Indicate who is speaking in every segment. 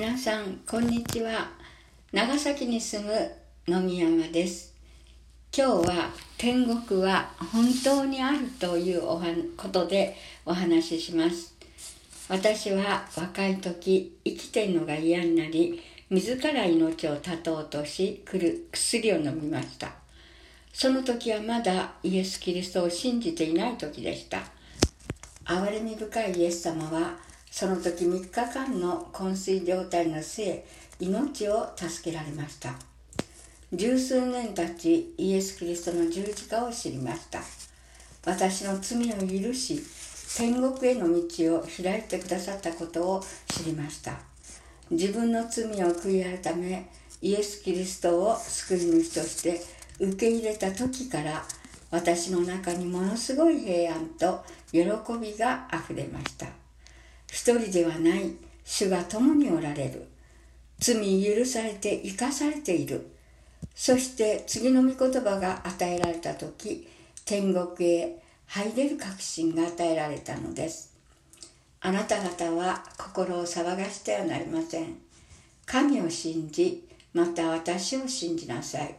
Speaker 1: 皆さんこんにちは。長崎に住む野見山です。今日は天国は本当にあるというおはことでお話しします。私は若い時生きてるのが嫌になり自ら命を絶とうとし来る薬を飲みました。その時はまだイエス・キリストを信じていない時でした。憐れみ深いイエス様はその時3日間の昏睡状態の末命を助けられました。十数年経ちイエス・キリストの十字架を知りました。私の罪を許し天国への道を開いてくださったことを知りました。自分の罪を悔い改めイエス・キリストを救い主として受け入れた時から私の中にものすごい平安と喜びがあふれました。一人ではない主が共におられる。罪許されて生かされている。そして次の御言葉が与えられた時天国へ入れる確信が与えられたのです。あなた方は心を騒がしてはなりません。神を信じまた私を信じなさい。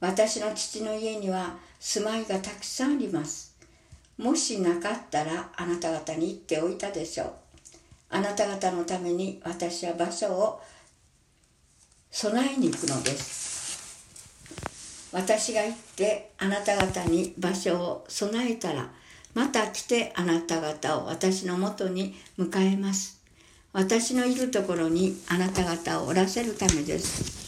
Speaker 1: 私の父の家には住まいがたくさんあります。もしなかったらあなた方に言っておいたでしょう。あなた方のために私は場所を備えに行くのです。私が行ってあなた方に場所を備えたらまた来てあなた方を私のもとに迎えます。私のいるところにあなた方をおらせるためです。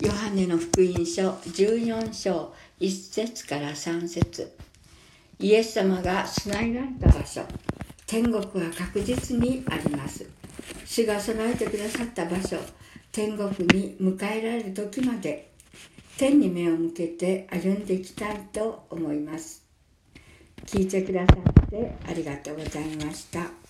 Speaker 1: ヨハネの福音書14章1節から3節。イエス様が備えられた場所。天国は確実にあります。主が備えてくださった場所天国に迎えられる時まで天に目を向けて歩んでいきたいと思います。聞いてくださってありがとうございました。